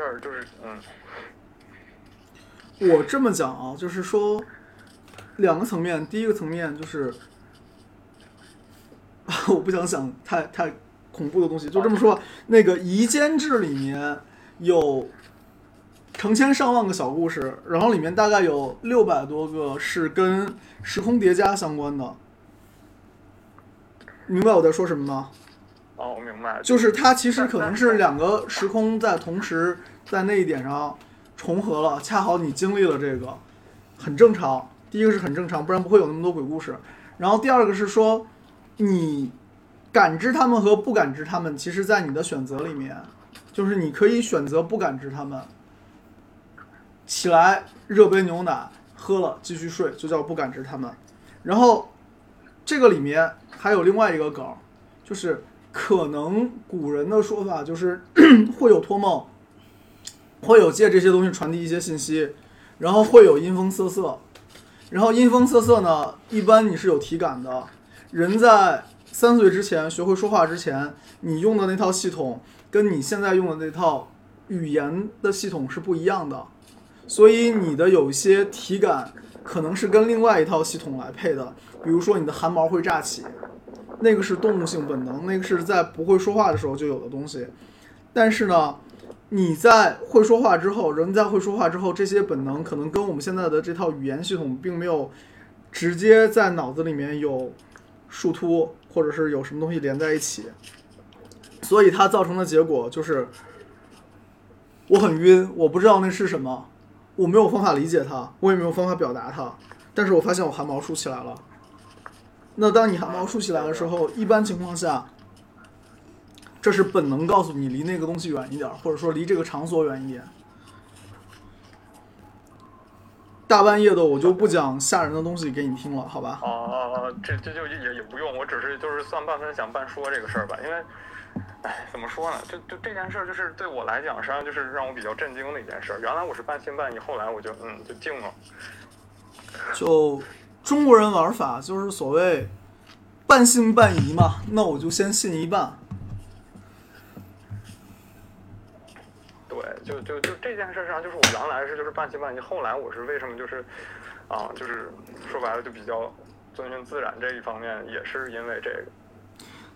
事儿就是嗯，我这么讲啊，就是说两个层面，第一个层面就是，我不想想太太恐怖的东西，就这么说，那个《夷坚志》里面有成千上万个小故事，然后里面大概有六百多个是跟时空叠加相关的。明白我在说什么吗？哦，我明白，就是它其实可能是两个时空在同时在那一点上重合了，恰好你经历了这个，很正常。第一个是很正常，不然不会有那么多鬼故事。然后第二个是说，你感知他们和不感知他们，其实在你的选择里面，就是你可以选择不感知他们，起来热杯牛奶喝了继续睡，就叫不感知他们。然后这个里面还有另外一个梗，就是可能古人的说法就是 会有托梦，会有借这些东西传递一些信息，然后会有阴风瑟瑟，然后阴风瑟瑟呢，一般你是有体感的。人在三岁之前学会说话之前，你用的那套系统跟你现在用的那套语言的系统是不一样的，所以你的有一些体感可能是跟另外一套系统来配的，比如说你的汗毛会炸起，那个是动物性本能，那个是在不会说话的时候就有的东西。但是呢，你在会说话之后，人在会说话之后，这些本能可能跟我们现在的这套语言系统并没有直接在脑子里面有树突，或者是有什么东西连在一起，所以它造成的结果就是我很晕，我不知道那是什么，我没有方法理解它，我也没有方法表达它，但是我发现我汗毛竖起来了。那当你汗毛竖起来的时候，一般情况下，这是本能告诉你离那个东西远一点儿，或者说离这个场所远一点。大半夜的，我就不讲吓人的东西给你听了，好吧？哦哦哦，这这就也也不用，我只是就是算半分享半说这个事儿吧，因为，哎，怎么说呢？就就这件事儿，就是对我来讲，实际上就是让我比较震惊的一件事儿。原来我是半信半疑，后来我就嗯就静了。就中国人玩法就是所谓半信半疑嘛，那我就先信一半。对，就就就这件事上，就是我原来是就是半信半疑，后来我是为什么就是啊，就是说白了就比较遵循自然这一方面，也是因为这个。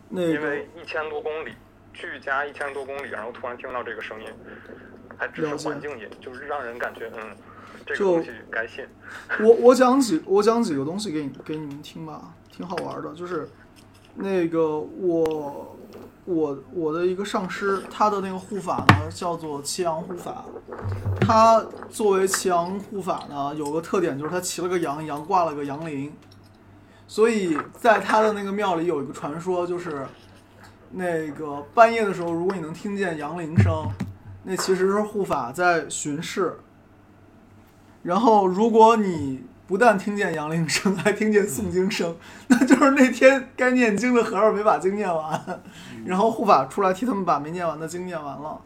那个因为一千多公里，距家一千多公里，然后突然听到这个声音，还只是环境音，就是让人感觉嗯，这个就东西该信。我我讲几我讲几个东西给你给你们听吧，挺好玩的。就是那个我我我的一个上师，他的那个护法呢叫做祁阳护法。他作为祁阳护法呢，有个特点就是他骑了个羊，羊挂了个羊铃。所以在他的那个庙里有一个传说，就是那个半夜的时候，如果你能听见羊铃声，那其实是护法在巡视。然后，如果你不但听见杨铃声，还听见诵经声，那就是那天该念经的和尚没把经念完，然后护法出来替他们把没念完的经念完了。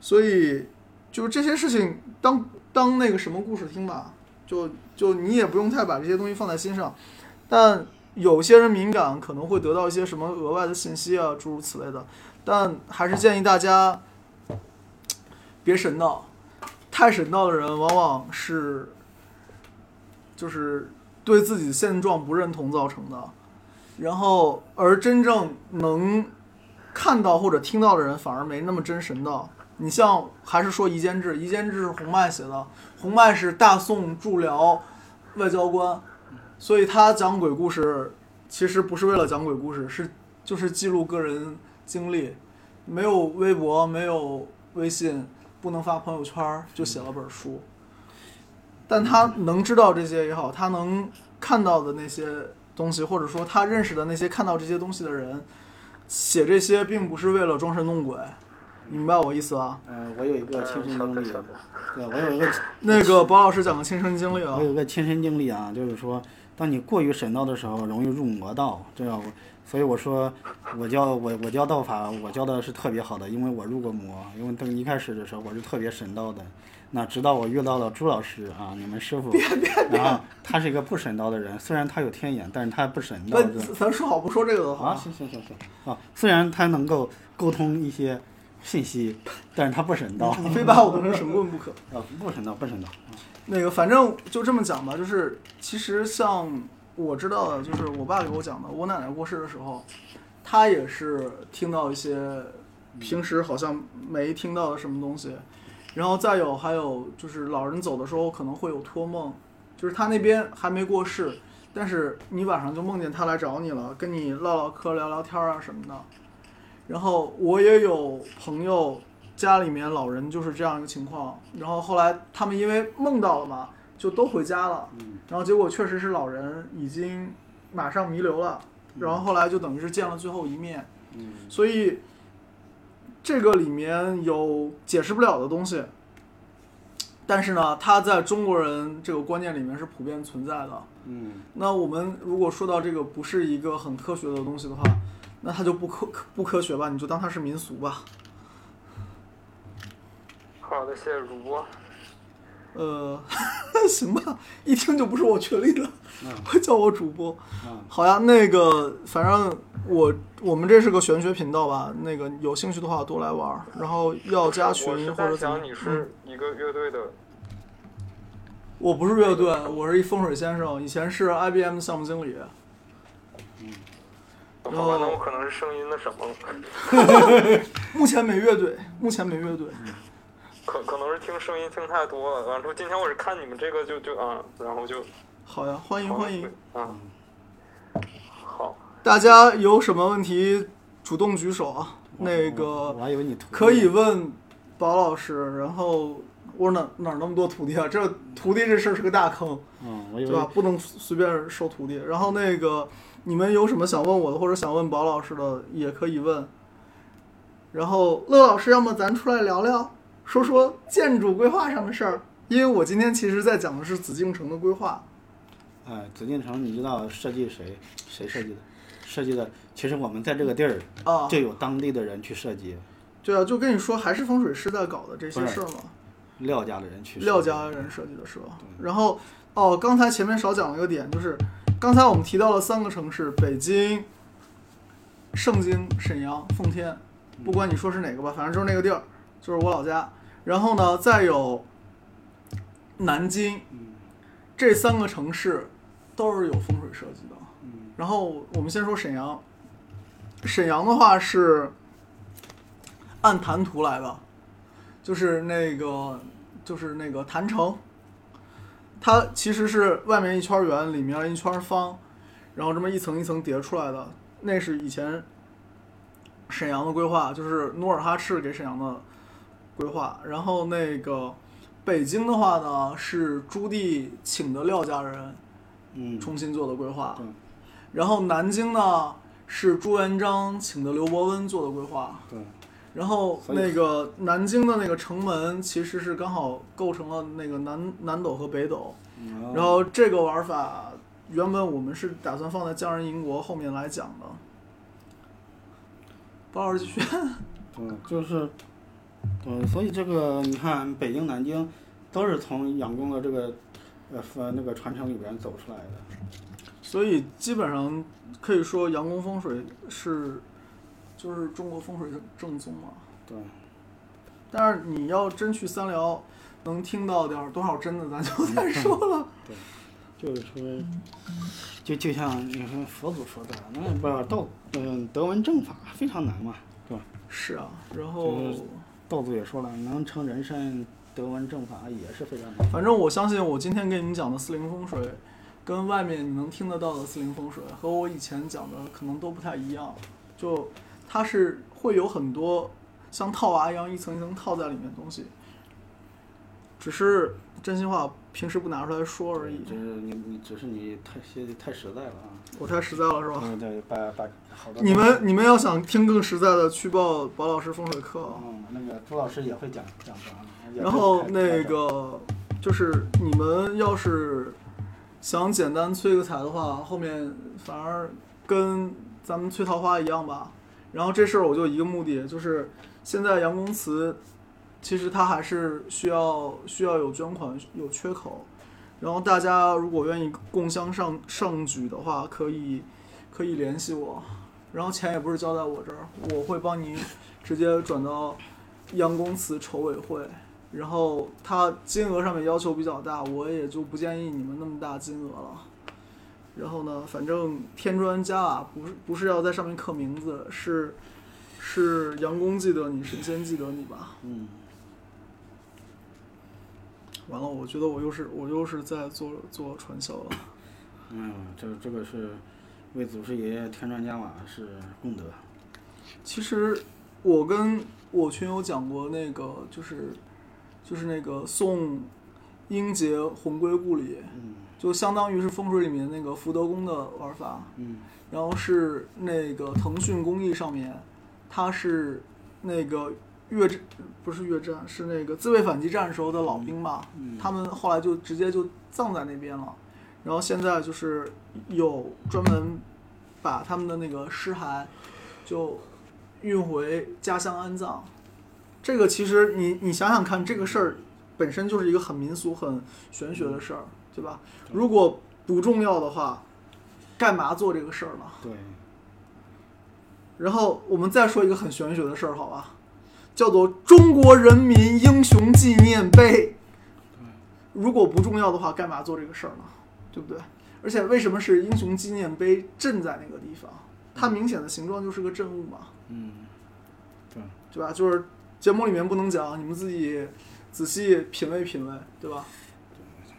所以，就这些事情当当那个什么故事听吧，就就你也不用太把这些东西放在心上，但有些人敏感，可能会得到一些什么额外的信息啊，诸如此类的。但还是建议大家别神道。太神道的人往往是，就是对自己现状不认同造成的，然后而真正能看到或者听到的人反而没那么真神道。你像还是说《夷坚志》，《夷坚志》是洪迈写的，洪迈是大宋驻辽外交官，所以他讲鬼故事其实不是为了讲鬼故事，是就是记录个人经历，没有微博，没有微信。不能发朋友圈，就写了本书。但他能知道这些也好，他能看到的那些东西，或者说他认识的那些看到这些东西的人，写这些并不是为了装神弄鬼，明白我意思吧？嗯，我有一个亲身经历对，我有一个那个包老师讲的亲身经历啊我，有一个亲身经历啊，就是说，当你过于神道的时候，容易入魔道，这样我，所以我说，我教我我教道法，我教的是特别好的，因为我入过魔，因为等一开始的时候我是特别神道的，那直到我遇到了朱老师啊，你们师傅，然后他是一个不神道的人，虽然他有天眼，但是他不神道，咱说好不说这个的啊，话，行行行行啊，虽然他能够沟通一些信息，但是他不神道。你非把我当成神棍不可。啊，不神道，不神道。那个，反正就这么讲吧，就是其实像我知道的，就是我爸给我讲的，我奶奶过世的时候，他也是听到一些平时好像没听到的什么东西，然后再有还有就是老人走的时候可能会有托梦，就是他那边还没过世，但是你晚上就梦见他来找你了，跟你唠唠嗑、聊聊天啊什么的。然后我也有朋友家里面老人就是这样一个情况，然后后来他们因为梦到了嘛，就都回家了，嗯然后结果确实是老人已经马上弥留了，然后后来就等于是见了最后一面，嗯所以这个里面有解释不了的东西，但是呢，它在中国人这个观念里面是普遍存在的。嗯那我们如果说到这个不是一个很科学的东西的话，那它就不科不科学吧，你就当它是民俗吧。好的，谢谢主播。呃，行吧，一听就不是我群里的，嗯会叫我主播。嗯好呀，那个反正我我们这是个玄学频道吧，那个有兴趣的话多来玩儿，然后要加群或者在怎么嗯想你是一个乐队的，我不是乐队，我是一风水先生，以前是 IBM 的项目经理。好吧，那我可能是声音的什么 目前没乐队，目前没乐队。可可能是听声音听太多了。完之后，今天我是看你们这个就就啊，然后就好呀，欢迎欢迎，啊，好，大家有什么问题主动举手啊。那我个还以为你可以问宝老师，然后我哪哪那么多徒弟啊？这徒弟这事儿是个大坑。嗯，我以对吧？不能随便收徒弟。然后那个你们有什么想问我的，或者想问宝老师的，也可以问。然后乐老师，要么咱出来聊聊，说说建筑规划上的事儿。因为我今天其实在讲的是紫禁城的规划。哎，紫禁城，你知道设计谁谁设计的？设计的，其实我们在这个地儿啊，就有当地的人去设计，对啊，就跟你说，还是风水师在搞的这些事儿嘛。廖家的人去设计。廖家人设计的是吧？然后哦，刚才前面少讲了一个点，就是刚才我们提到了三个城市：北京、盛京、沈阳、奉天。不管你说是哪个吧，反正就是那个地儿，就是我老家。然后呢，再有南京，这三个城市都是有风水设计的。嗯然后我们先说沈阳，沈阳的话是按坛图来的，就是那个就是那个坛城，它其实是外面一圈圆，里面一圈方，然后这么一层一层叠出来的。那是以前沈阳的规划，就是努尔哈赤给沈阳的规划。然后那个北京的话呢，是朱棣请的廖家人嗯，重新做的规划。对然后南京呢是朱元璋请的刘伯温做的规划。对，然后那个南京的那个城门其实是刚好构成了那个南南斗和北斗。嗯然后这个玩法原本我们是打算放在匠人营国后面来讲的。包老师继续。嗯，就是，嗯，所以这个你看，北京、南京都是从杨公的这个呃呃那个传承里边走出来的。所以基本上可以说阳宫风水是就是中国风水的正宗嘛。对，但是你要真去三辽，能听到点儿多少真的，咱就再说了。对就是说，就就像你说佛祖说的，那不是道，嗯，德文正法非常难嘛，对吧？是啊，然后就是道祖也说了，能成人身，德文正法也是非常难。反正我相信我今天给你们讲的四灵风水，跟外面你能听得到的四灵风水和我以前讲的可能都不太一样。就它是会有很多像套娃一样一层一层套在里面的东西，只是真心话平时不拿出来说而已。就是你你只是你太些太实在了啊。我太实在了是吧？对对，把把好多你们你们要想听更实在的，去报宝老师风水课啊。嗯，那个朱老师也会讲讲的啊。然后那个就是你们要是想简单催个财的话，后面反而跟咱们催桃花一样吧。然后这事儿我就一个目的，就是现在杨公祠其实它还是需要需要有捐款有缺口，然后大家如果愿意共襄上上举的话，可以可以联系我，然后钱也不是交在我这儿，我会帮你直接转到杨公祠筹委会，然后它金额上面要求比较大，我也就不建议你们那么大金额了。然后呢，反正添砖加瓦不是不是要在上面刻名字，是是杨公记得你，神仙记得你吧。嗯，完了，我觉得我又是我又是在做做传销了。嗯，这这个是为祖师爷爷添砖加瓦是功德。其实我跟我群友讲过那个，就是就是那个送英杰魂归故里，嗯就相当于是风水里面那个福德宫的玩法。嗯然后是那个腾讯公益上面，它是那个越战不是越战，是那个自卫反击战时候的老兵嘛，嗯他们后来就直接就葬在那边了。然后现在就是有专门把他们的那个尸骸就运回家乡安葬。这个其实你你想想看，这个事儿本身就是一个很民俗、很玄学的事儿，对吧？如果不重要的话，干嘛做这个事儿呢？对，然后我们再说一个很玄学的事儿，好吧？叫做中国人民英雄纪念碑。如果不重要的话，干嘛做这个事儿呢？对不对？而且为什么是英雄纪念碑镇在那个地方？它明显的形状就是个镇物嘛，嗯，对，对吧？就是节目里面不能讲，你们自己仔细品味品味，对吧？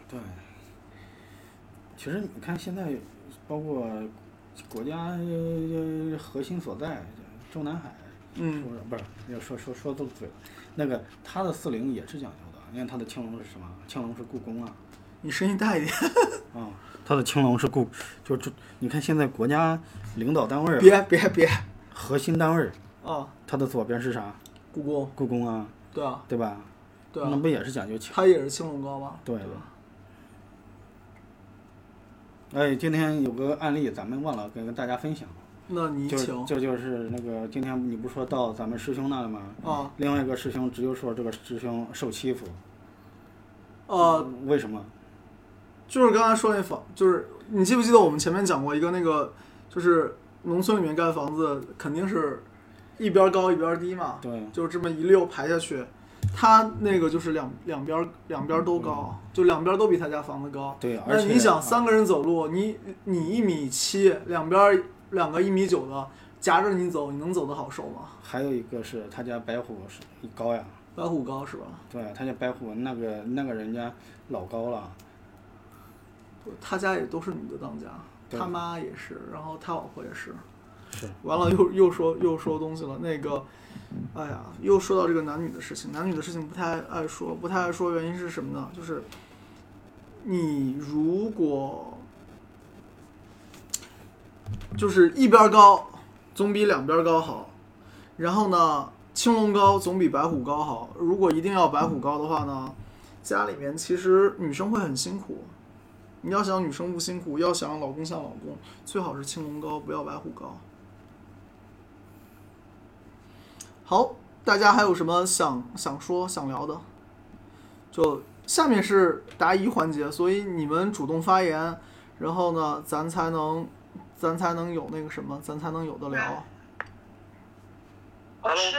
对。其实你看现在，包括国家呃核心所在中南海，嗯说不是要说说说都对了，那个他的四零也是讲究的。你看他的青龙是什么？青龙是故宫啊，你声音大一点，啊，他的青龙是故，就就你看现在国家领导单位儿别别别核心单位儿，啊！它的左边是啥？故宫，故宫啊，对啊，对吧？对啊，那不也是讲究青？他也是青龙高吗？对？哎，今天有个案例，咱们忘了跟大家分享，那你这就是那个今天你不是说到咱们师兄那了吗？啊另外一个师兄直接说这个师兄受欺负，呃，为什么？就是刚才说那房，就是你记不记得我们前面讲过一个那个，就是农村里面盖房子肯定是一边高一边低嘛，对，就这么一溜排下去，他那个就是两两边两边都高，就两边都比他家房子高。对，而且那你想啊三个人走路，你你一米七，两边两个一米九的夹着你走，你能走得好受吗？还有一个是他家白虎是高呀，白虎高是吧？对他家白虎那个那个人家老高了，他家也都是女的当家，他妈也是，然后他老婆也是。是完了又又说又说东西了，那个，哎呀，又说到这个男女的事情，男女的事情不太爱说，不太爱说，原因是什么呢？就是你如果就是一边高，总比两边高好，然后呢，青龙高总比白虎高好。如果一定要白虎高的话呢，家里面其实女生会很辛苦。你要想女生不辛苦，要想老公像老公，最好是青龙高，不要白虎高。好，大家还有什么想想说、想聊的？就下面是答疑环节，所以你们主动发言，然后呢，咱才能，咱才能有那个什么，咱才能有的聊。我是，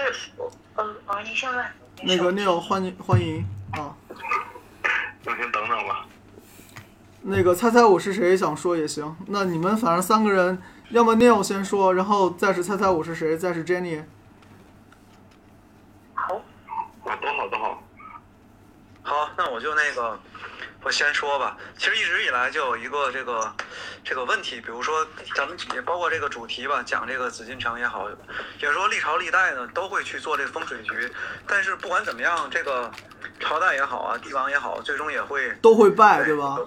呃呃，你先问。那个 Neil 欢迎欢迎啊，那先等等吧。那个猜猜我是谁想说也行。那你们反正三个人，要么 Neil 先说，然后再是猜猜我是谁，再是 Jenny。好，啊，都好都好。好，那我就那个，我先说吧。其实一直以来就有一个这个这个问题，比如说咱们也包括这个主题吧，讲这个紫禁城也好，也说历朝历代呢都会去做这个风水局，但是不管怎么样，这个朝代也好啊，帝王也好，最终也会都会败，对吧？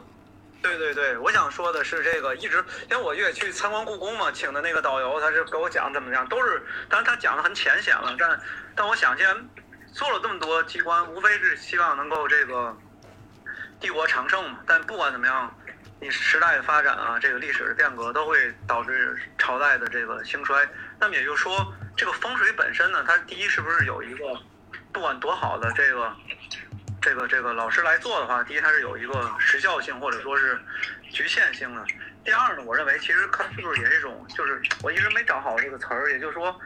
对对对，我想说的是这个，一直因为我也去参观故宫嘛，请的那个导游，他是给我讲怎么样，都是，当然他讲的很浅显了，但但我想，既然做了这么多机关，无非是希望能够这个帝国长盛嘛。但不管怎么样，你时代的发展啊，这个历史的变革都会导致朝代的这个兴衰。那么也就是说，这个风水本身呢，它第一是不是有一个，不管多好的这个。这个这个老师来做的话，第一它是有一个时效性或者说是局限性的。第二呢，我认为其实看是不是也是一种，就是我一直没找好这个词儿，也就是说，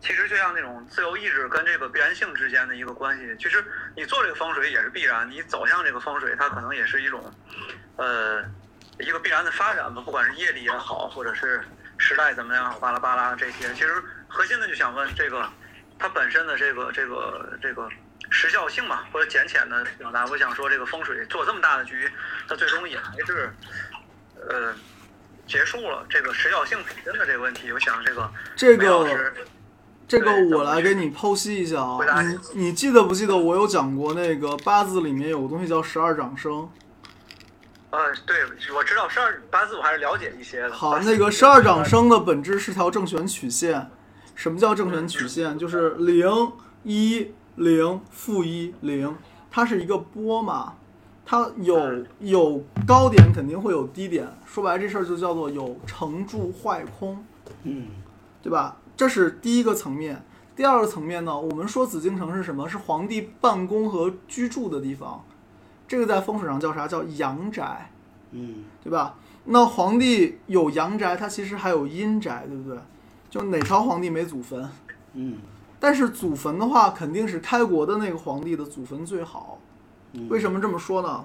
其实就像那种自由意志跟这个必然性之间的一个关系。其实你做这个风水也是必然，你走向这个风水，它可能也是一种，呃，一个必然的发展吧。不管是业力也好，或者是时代怎么样，巴拉巴拉这些，其实核心的就想问这个，它本身的这个这个这个时效性嘛，或者浅浅的表达，我想说这个风水做这么大的局，它最终也还是，呃。结束了这个时效性本身的这个问题，我想这个这个梅老师这个我来给你剖析一下啊，你你你记得不记得我有讲过那个八字里面有个东西叫十二长生？呃，对，我知道十二八字我还是了解一些的。好，那个十二长生的本质是条正弦曲线。什么叫正弦曲线？就是零一零负一零，它是一个波嘛，它有有高点，肯定会有低点。说白了，这事儿就叫做有成住坏空，嗯，对吧？这是第一个层面。第二个层面呢，我们说紫禁城是什么？是皇帝办公和居住的地方。这个在风水上叫啥？叫阳宅。嗯，对吧？那皇帝有阳宅，他其实还有阴宅，对不对？就哪朝皇帝没祖坟？嗯，但是祖坟的话，肯定是开国的那个皇帝的祖坟最好。嗯为什么这么说呢？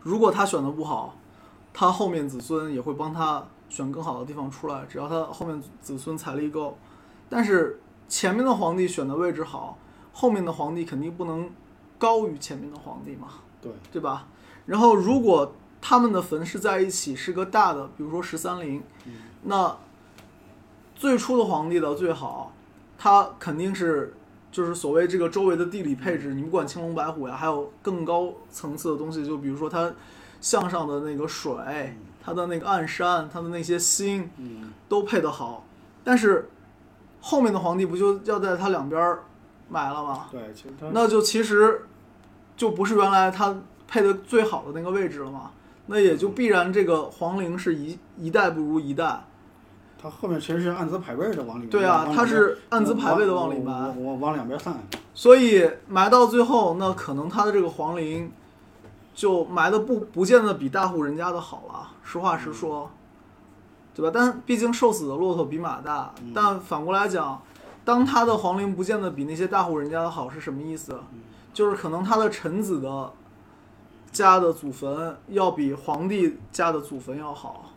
如果他选的不好，他后面子孙也会帮他选更好的地方出来，只要他后面子孙财力够。但是前面的皇帝选的位置好，后面的皇帝肯定不能高于前面的皇帝嘛。对，对吧？然后如果他们的坟是在一起，是个大的，比如说十三陵，那最初的皇帝的最好，他肯定是就是所谓这个周围的地理配置，你不管青龙白虎呀，还有更高层次的东西，就比如说它向上的那个水，它的那个暗山，他的那些星，嗯，都配得好。但是后面的皇帝不就要在他两边儿埋了吗？对，其实他那就其实就不是原来他配的最好的那个位置了嘛。那也就必然这个皇陵是一一代不如一代。他后面其实是按资排辈的往里面。对啊往他是按资排位的往里埋往往往两边散。所以埋到最后，那可能他的这个皇陵就埋的不不见得比大户人家的好了。实话实说，对吧？但毕竟瘦死的骆驼比马大。但反过来讲，当他的皇陵不见得比那些大户人家的好，是什么意思？就是可能他的臣子的家的祖坟要比皇帝家的祖坟要好。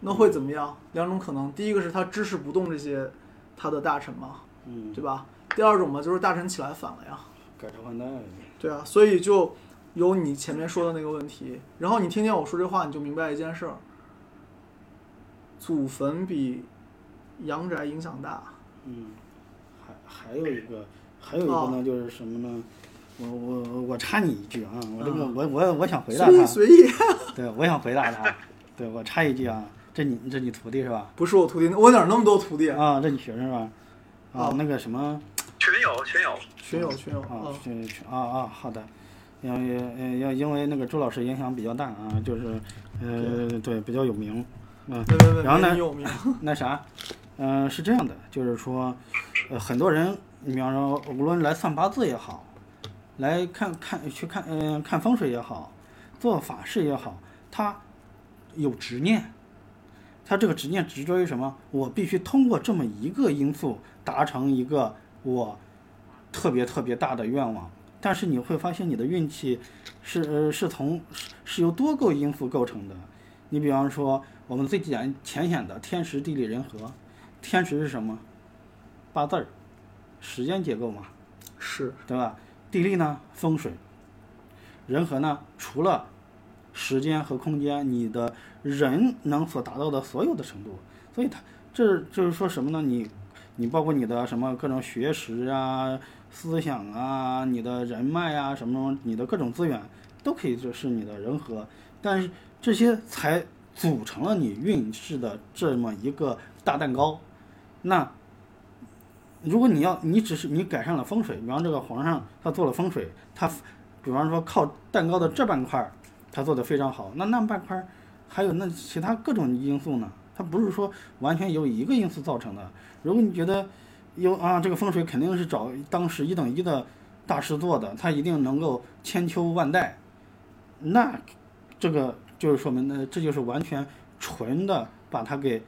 那会怎么样？两种可能，第一个是他支持不动这些他的大臣嘛，嗯，对吧？第二种嘛，就是大臣起来反了呀。改朝换代。对啊，所以就有你前面说的那个问题，然后你听见我说这话，你就明白一件事儿：祖坟比阳宅影响大。嗯，还还有一个，还有一个哦呢，就是什么呢？我我我插你一句啊，我这个嗯我我我想回答随意他，随意，对，我想回答他，对我插一句啊，这你这你徒弟是吧？不是我徒弟，我哪儿那么多徒弟？啊，这你学生是吧？啊哦，那个什么群友群友，群友群友啊啊，，去去啊啊，好的。因为要因为那个周老师影响比较大啊，就是呃对比较有名，嗯、然后呢有名，那啥，嗯、是这样的，就是说，呃，很多人，你比方说，无论来算八字也好，来看看去看，嗯、看风水也好，做法事也好，他有执念，他这个执念执着于什么？我必须通过这么一个因素达成一个我特别特别大的愿望。但是你会发现，你的运气是呃是从是是由多个因素构成的。你比方说，我们最简浅显的天时地利人和，天时是什么？八字儿，时间结构嘛，是对吧？地利呢，风水。人和呢，除了时间和空间，你的人能所达到的所有的程度，所以它这就是说什么呢？你你包括你的什么各种学识啊、思想啊、你的人脉啊、什么你的各种资源，都可以就是你的人和，但是这些才组成了你运势的这么一个大蛋糕。那如果你要你只是你改善了风水，比方这个皇上他做了风水，他比方说靠蛋糕的这半块儿他做的非常好，那那半块儿还有那其他各种因素呢？它不是说完全由一个因素造成的。如果你觉得有啊，这个风水肯定是找当时一等一的大师做的，他一定能够千秋万代，那这个就是说明呢，这就是完全纯的把它给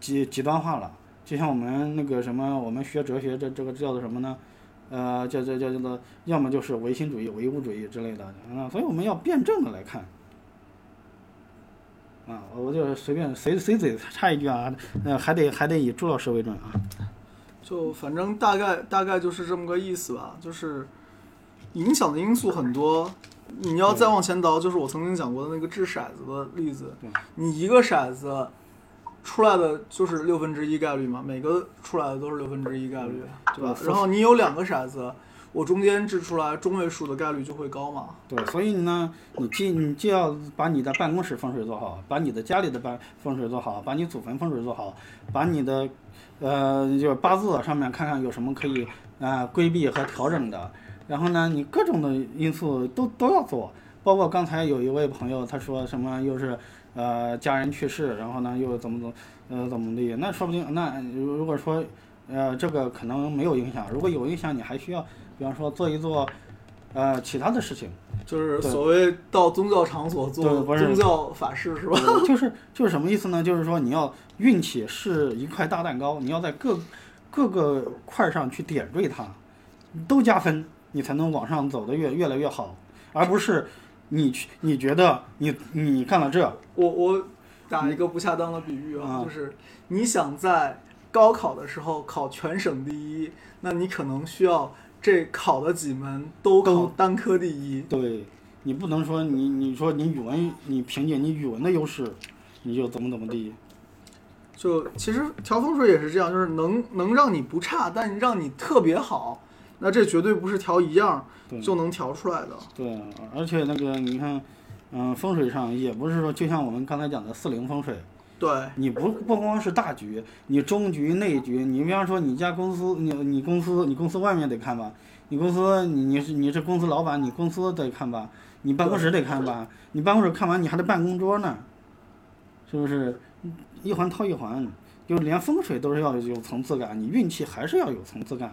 极极端化了。就像我们那个什么，我们学哲学这这个叫做什么呢？呃，叫叫叫叫做，要么就是唯心主义、唯物主义之类的啊，所以我们要辩证的来看。啊，我就随便随随嘴插一句啊，呃，还得还得以朱老师为准啊。就反正大概大概就是这么个意思吧，就是影响的因素很多。你要再往前倒，就是我曾经讲过的那个掷骰子的例子，你一个骰子出来的就是六分之一概率嘛，每个出来的都是六分之一概率，对吧？然后你有两个骰子，我中间掷出来中位数的概率就会高嘛。对，所以呢，你既你既要把你的办公室风水做好，把你的家里的办风水做好，把你祖坟风水做好，把你的呃就是八字上面看看有什么可以啊、规避和调整的，然后呢，你各种的因素都都要做，包括刚才有一位朋友他说什么又是呃家人去世，然后呢又怎么怎么呃怎么地，那说不定那如果说呃这个可能没有影响，如果有影响，你还需要比方说做一做呃其他的事情。就是所谓到宗教场所做宗教法事是吧？就是就是什么意思呢？就是说你要运气是一块大蛋糕，你要在各各个块儿上去点缀它，都加分，你才能往上走的越越来越好，而不是你去你觉得你你干了这，我我打一个不恰当的比喻啊，啊就是你想在高考的时候考全省第一，那你可能需要这考的几门都考单科第一。对你不能说你你说你语文你凭借你语文的优势，你就怎么怎么地，就其实调风水也是这样，就是能能让你不差，但让你特别好，那这绝对不是调一样就能调出来的。对，而且那个你看，嗯，风水上也不是说就像我们刚才讲的四零风水。对，你不不光是大局，你中局、内局，你比方说你家公司，你你公司你公司外面得看吧，你公司你你是你是公司老板，你公司得看吧，你办公室得看吧，你办公室看完你还得办公桌呢，是不是？一环套一环，就连风水都是要有层次感，你运气还是要有层次感。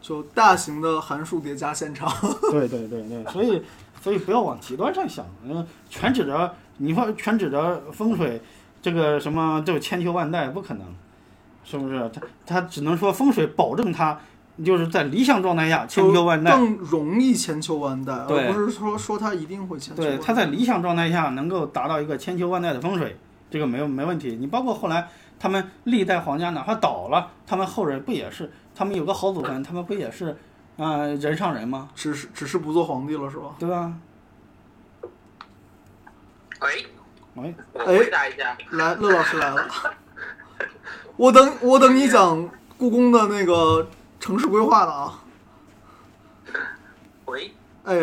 就大型的函数叠加现场。对对对对，所以所以不要往极端上想，嗯，全指着你说全指着风水，这个什么就千秋万代不可能，是不是？他他只能说风水保证他就是在理想状态下千秋万代，更容易千秋万代，对而不是说说他一定会千秋万对，他在理想状态下能够达到一个千秋万代的风水，这个没有没问题。你包括后来他们历代皇家哪怕倒了，他们后人不也是他们有个好祖坟，他们不也是啊、呃人上人吗？只是只是不做皇帝了是吧？对吧？喂，喂，我回答一下，来，乐老师来了，我等我等你讲故宫的那个城市规划的啊。喂，哎，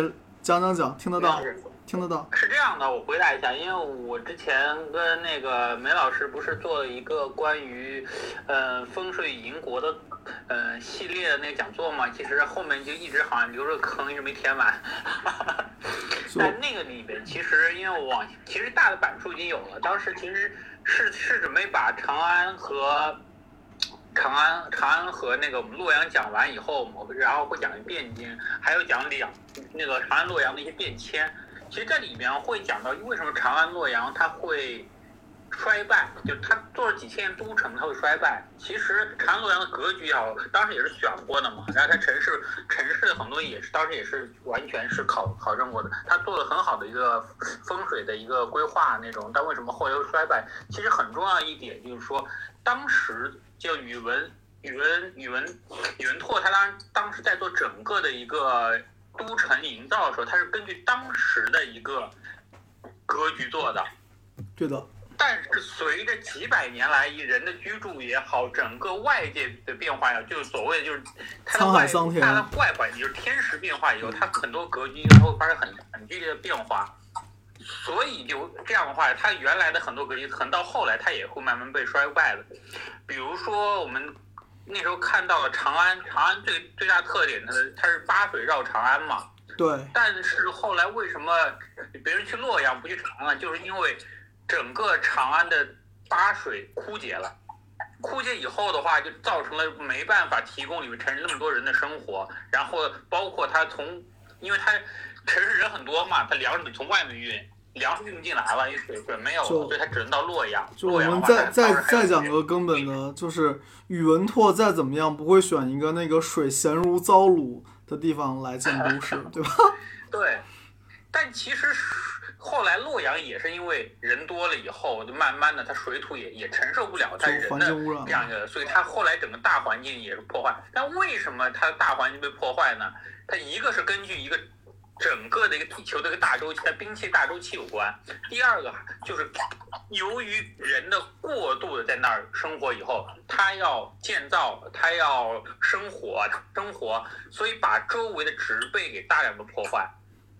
讲讲讲，听得到，听得到。是这样的，我回答一下，因为我之前跟那个梅老师不是做了一个关于，呃，风水银国的，呃，系列的那个讲座嘛，其实后面就一直好像留着坑，一直没填完。就但那个里边，其实因为我往其实大的版数已经有了，当时其实是是准备把长安和长安长安和那个我们洛阳讲完以后，我们然后会讲汴京，还有讲两那个长安洛阳的一些变迁。其实这里面会讲到为什么长安洛阳它会衰败，就他做了几千年都城，它会衰败。其实长安洛阳的格局也好，当时也是选过的嘛，然后它城市城市的很多也是当时也是完全是考考证过的，它做了很好的一个风水的一个规划那种。但为什么后来又衰败？其实很重要一点就是说，当时就宇文宇文宇文宇文拓他当当时在做整个的一个都城营造的时候，他是根据当时的一个格局做的。对的，但是随着几百年来人的居住也好，整个外界的变化呀，就是所谓的就是它的沧海外它的外环境就是天时变化以后，它很多格局它会发生很很剧烈的变化。所以就这样的话，它原来的很多格局，可能到后来它也会慢慢被摔坏了。比如说我们那时候看到了长安，长安最最大特点，它的它是八水绕长安嘛。对，但是后来为什么别人去洛阳不去长安？就是因为整个长安的八水枯竭了。枯竭以后的话，就造成了没办法提供你们城市那么多人的生活，然后包括他从，因为他城市人很多嘛，他粮食得从外面运，粮食运不进来了，因为水水没有了，所以他只能到洛阳。就我们再再再讲个根本的，就是宇文拓再怎么样不会选一个那个水咸如糟卤的地方来建都市，对吧？对，但其实是后来洛阳也是因为人多了以后，就慢慢的它水土也也承受不了它人的这样一个，所以它后来整个大环境也是破坏。但为什么它的大环境被破坏呢？它一个是根据一个整个的一个地球的一个大周期，它冰期大周期有关。第二个就是由于人的过度的在那儿生活以后，它要建造，它要生活，生活，所以把周围的植被给大量的破坏。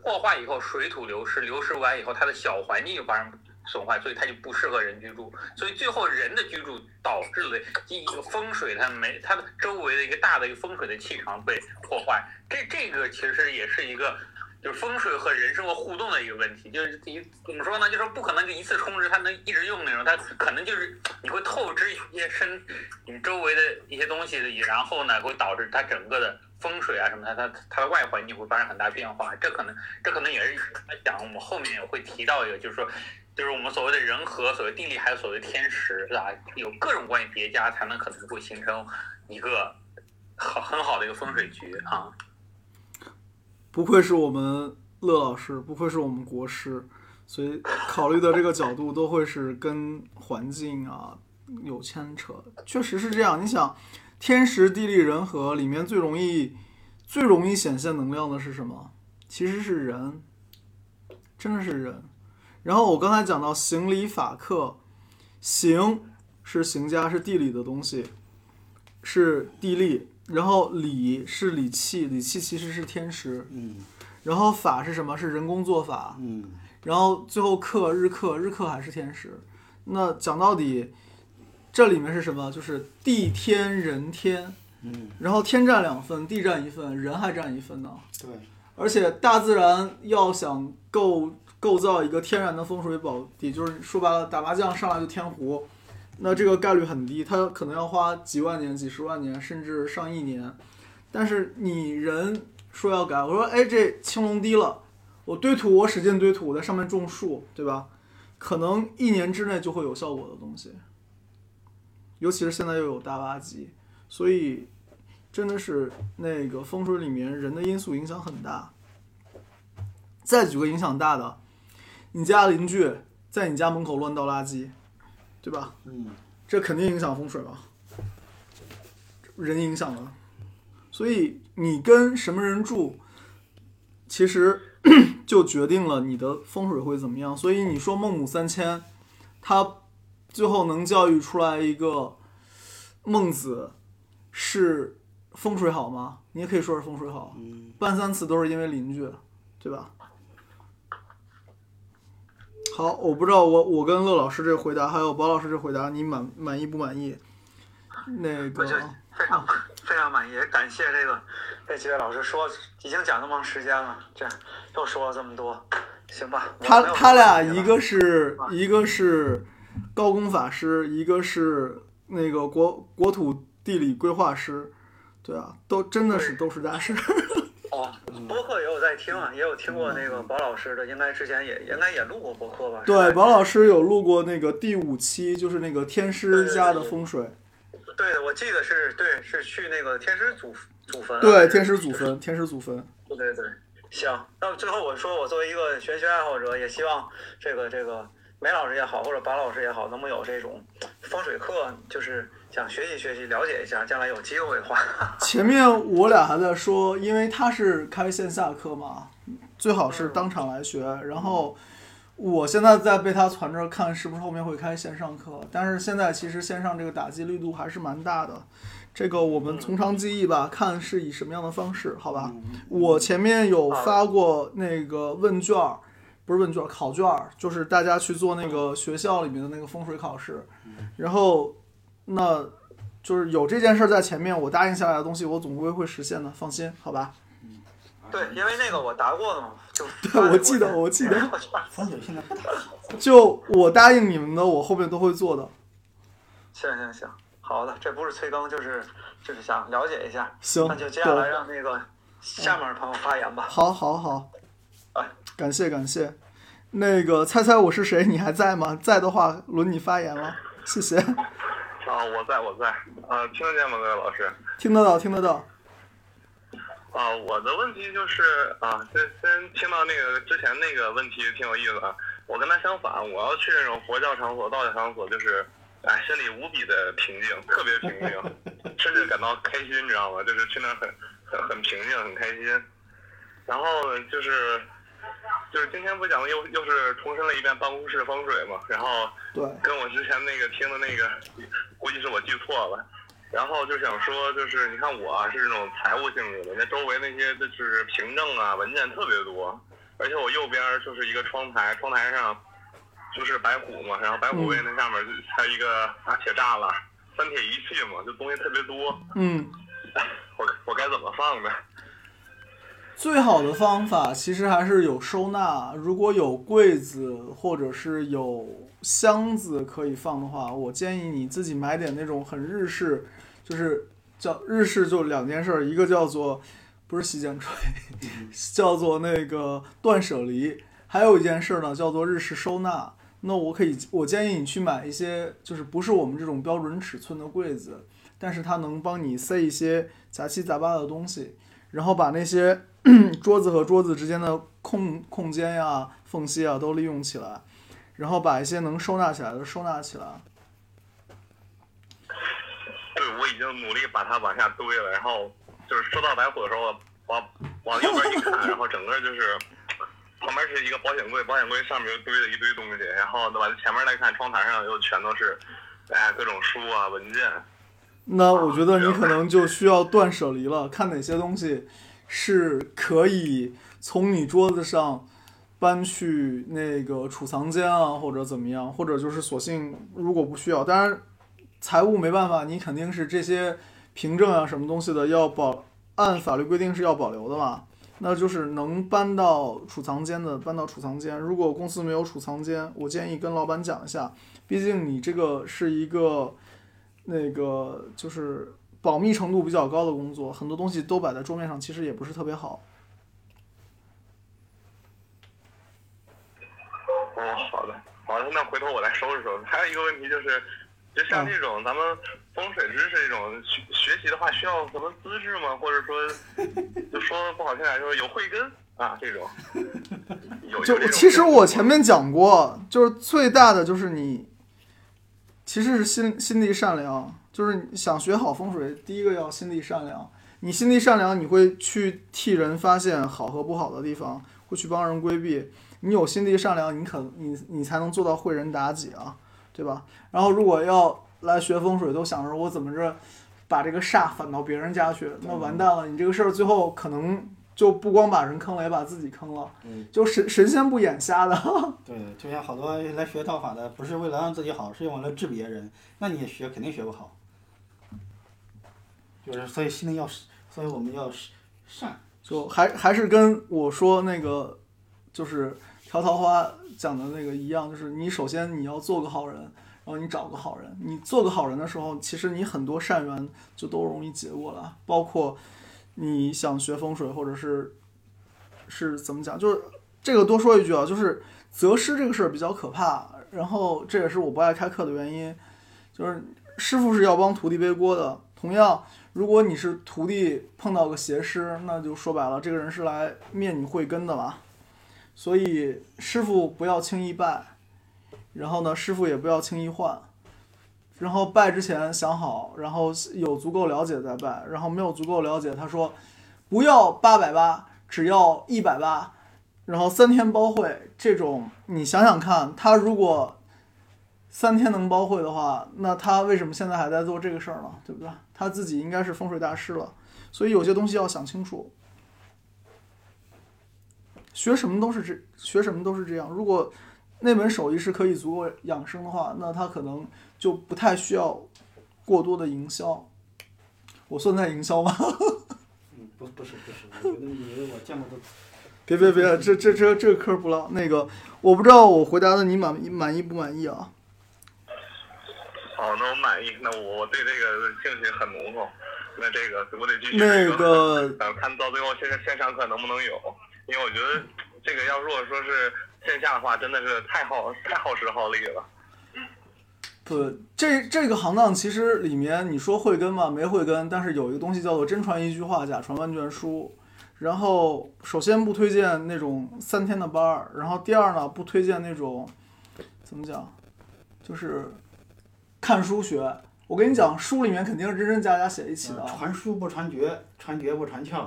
破坏以后，水土流失，流失完以后，它的小环境就发生损坏，所以它就不适合人居住。所以最后人的居住导致了一个风水，它没它的周围的一个大的一个风水的气场被破坏。这这个其实也是一个。就是风水和人生活互动的一个问题，就是一怎么说呢？就是说不可能就一次充值它能一直用那种，它可能就是你会透支一些身你周围的一些东西，然后呢会导致它整个的风水啊什么的，它它的外环境会发生很大变化。这可能这可能也是讲我们后面也会提到一个，就是说就是我们所谓的人和所谓地理还有所谓天时是吧，有各种关系叠加，才能可能会形成一个很很好的一个风水局啊。不愧是我们乐老师，不愧是我们国师，所以考虑的这个角度都会是跟环境啊有牵扯。确实是这样，你想，天时地利人和里面最容易最容易显现能量的是什么？其实是人，真的是人。然后我刚才讲到行礼法克，行是行家是地理的东西，是地利，然后礼是礼器，礼器其实是天时，嗯然后法是什么？是人工做法，嗯然后最后克日克，日克还是天时。那讲到底，这里面是什么？就是地天人天，嗯，然后天占两份，地占一份，人还占一份呢。对，而且大自然要想构构造一个天然的风水宝地，就是说白了，打麻将上来就天胡，那这个概率很低，它可能要花几万年、几十万年，甚至上亿年。但是你人说要改，我说哎，这青龙低了，我堆土，我使劲堆土，我在上面种树，对吧？可能一年之内就会有效果的东西。尤其是现在又有大挖机，所以真的是那个风水里面人的因素影响很大。再举个影响大的，你家邻居在你家门口乱倒垃圾，对吧？嗯这肯定影响风水嘛，人影响了。所以你跟什么人住，其实 就决定了你的风水会怎么样。所以你说孟母三迁，他最后能教育出来一个孟子，是风水好吗？你也可以说是风水好。嗯，办三次都是因为邻居，对吧？好，我不知道我我跟乐老师这回答，还有包老师这回答，你满满意不满意？那个非常非常满意，也感谢这个这几位老师说，已经讲那么长时间了，这又说了这么多，行吧？他他俩一个是一个是高工法师，一个是那个国国土地理规划师，对啊，都真的是都是大师。哦，播客也有在听啊，也有听过那个宝老师的，应该之前也应该也录过播客吧？是对，吧宝老师有录过那个第五期，就是那个天师家的风水，对，我记得是对，是去那个天师祖祖坟啊。对，天师祖坟，天师祖坟。对对对，行。那么最后我说，我作为一个玄学爱好者，也希望这个这个梅老师也好，或者巴老师也好，能不能有这种风水课，就是想学习学习，了解一下，将来有机会的话。前面我俩还在说，因为他是开线下课嘛，最好是当场来学。然后我现在在被他传着看，是不是后面会开线上课？但是现在其实线上这个打击力度还是蛮大的。这个我们从长计议吧，看是以什么样的方式，好吧？我前面有发过那个问卷儿，不是问卷儿，考卷儿，就是大家去做那个学校里面的那个风水考试。然后，那就是有这件事儿在前面，我答应下来的东西，我总归会实现的，放心，好吧？对，因为那个我答过的嘛，就 对我记得我记得风水现在不大好。就我答应你们的，我后面都会做的。行行行，好的，这不是催更，就是就是想了解一下。行，那就接下来让那个下面的朋友发言吧。好好好哎，感谢感谢。那个猜猜我是谁？你还在吗？在的话，轮你发言了，谢谢。啊，我在我在，啊，听得见吗，各位老师？听得到，听得到。啊，我的问题就是啊，先先听到那个之前那个问题挺有意思啊。我跟他相反，我要去那种佛教场所、道教场所，就是，哎，心里无比的平静，特别平静，甚至感到开心，你知道吗？就是去那儿很很很平静，很开心。然后就是就是今天不讲又又是重申了一遍办公室风水嘛，然后对，跟我之前那个听的那个，估计是我记错了。然后就想说，就是你看我啊是这种财务性质的，那周围那些就是凭证啊文件特别多，而且我右边就是一个窗台，窗台上就是白虎嘛，然后白虎位那上面就还有一个大铁栅栏，三铁一气嘛，就东西特别多，嗯，我我该怎么放呢？最好的方法其实还是有收纳。如果有柜子或者是有箱子可以放的话，我建议你自己买点那种很日式，就是叫日式就两件事儿，一个叫做不是洗剪吹，叫做那个断舍离，还有一件事儿呢叫做日式收纳。那我可以，我建议你去买一些，就是不是我们这种标准尺寸的柜子，但是它能帮你塞一些杂七杂八的东西，然后把那些 桌子和桌子之间的空空间呀、缝隙啊都利用起来，然后把一些能收纳起来的收纳起来。对，我已经努力把它往下堆了，然后就是收到白虎的时候，往往右边一看，然后整个就是旁边是一个保险柜，保险柜上面又堆了一堆东西，然后往前面来看，窗台上又全都是哎各种书啊文件。那我觉得你可能就需要断舍离了，看哪些东西是可以从你桌子上搬去那个储藏间啊，或者怎么样，或者就是索性如果不需要，当然财务没办法，你肯定是这些凭证啊什么东西的要保，按法律规定是要保留的嘛。那就是能搬到储藏间的搬到储藏间，如果公司没有储藏间，我建议跟老板讲一下，毕竟你这个是一个。那个就是保密程度比较高的工作，很多东西都摆在桌面上，其实也不是特别好。哦，好的，好的，那回头我来收拾收拾。还有一个问题就是，就像这种咱们风水知识这种学学习的话，需要什么资质吗？或者说，就说不好听点，就是有慧根啊这种。有有这种就其实我前面讲过，就是最大的就是你，其实是心心地善良，就是想学好风水，第一个要心地善良。你心地善良，你会去替人发现好和不好的地方，会去帮人规避。你有心地善良，你可你你才能做到惠人达己啊，对吧？然后如果要来学风水，都想着我怎么着把这个煞反到别人家去，那完蛋了，你这个事儿最后可能就不光把人坑了，也把自己坑了。嗯，就神神仙不眼瞎的。对，就像好多来学道法的，不是为了让自己好，是为了治别人，那你也学肯定学不好。就是所以心里要，所以我们要善。就还还是跟我说那个，就是调桃花讲的那个一样，就是你首先你要做个好人，然后你找个好人。你做个好人的时候，其实你很多善缘就都容易结过了，包括你想学风水，或者是是怎么讲，就是这个多说一句啊，就是择师这个事儿比较可怕，然后这也是我不爱开课的原因，就是师傅是要帮徒弟背锅的，同样。如果你是徒弟碰到个邪师，那就说白了，这个人是来灭你慧根的嘛。所以师傅不要轻易拜，然后呢，师傅也不要轻易换。然后拜之前想好，然后有足够了解再拜，然后没有足够了解，他说不要八百八，只要一百八，然后三天包会。这种你想想看，他如果三天能包会的话，那他为什么现在还在做这个事儿呢？对不对？他自己应该是风水大师了，所以有些东西要想清楚。学什么都是这，学什么都是这样。如果那门手艺是可以足够养生的话，那他可能就不太需要过多的营销。我算在营销吗？嗯，不不是不是，我觉得你我见过的。别别别，这这这这个科不唠。那个，我不知道我回答的你满满意不满意啊？好，那我满意。那我我对这个兴趣很浓厚。那这个我得继续、那个，呃，看到最后线线上课能不能有？因为我觉得这个要如果说是线下的话，真的是太耗太耗时耗力了。不，这这个行当其实里面你说慧根嘛，没慧根，但是有一个东西叫做真传一句话，假传万卷书。然后首先不推荐那种三天的班儿，然后第二呢不推荐那种怎么讲，就是看书学。我跟你讲，书里面肯定是真真假假写一起的啊。传书不传绝，传绝不传窍。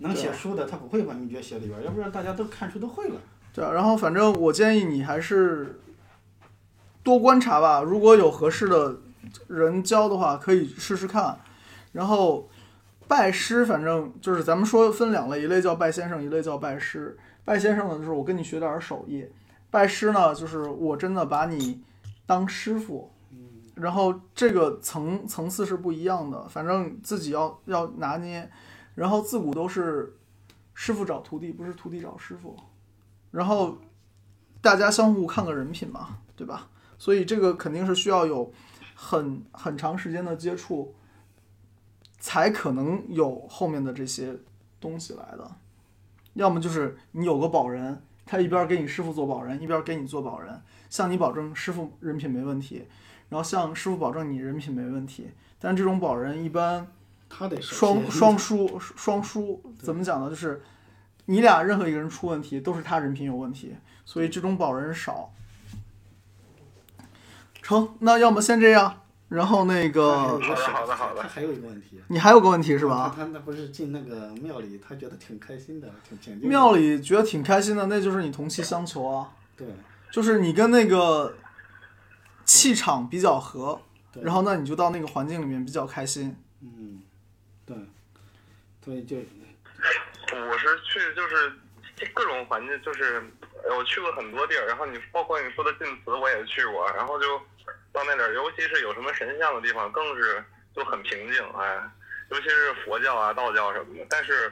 能写书的他不会把秘诀写里边儿，要不然大家都看书都会了。对啊，然后反正我建议你还是多观察吧。如果有合适的人教的话，可以试试看。然后拜师，反正就是咱们说分两类，一类叫拜先生，一类叫拜师。拜先生呢，就是我跟你学点儿手艺；拜师呢，就是我真的把你当师傅。然后这个层层次是不一样的，反正自己要要拿捏。然后自古都是师傅找徒弟，不是徒弟找师傅。然后大家相互看个人品嘛，对吧？所以这个肯定是需要有很很长时间的接触，才可能有后面的这些东西来的。要么就是你有个保人，他一边给你师傅做保人，一边给你做保人，向你保证师傅人品没问题，然后向师傅保证你人品没问题。但这种保人一般他得双双输双输怎么讲呢？就是你俩任何一个人出问题，都是他人品有问题，所以这种保人少。成，那要么先这样，然后那个好的好的好的他还有一个问题，你还有个问题是吧？他他那不是进那个庙里，他觉得挺开心的，挺挺就庙里觉得挺开心的，那就是你同气相求啊，对就是你跟那个气场比较合，对然后那你就到那个环境里面比较开心。嗯对，所以就我是去就是各种环境，就是呃我去过很多地儿，然后你包括你说的晋祠我也去过，然后就到那点儿，尤其是有什么神像的地方，更是就很平静，哎，尤其是佛教啊、道教什么的。但是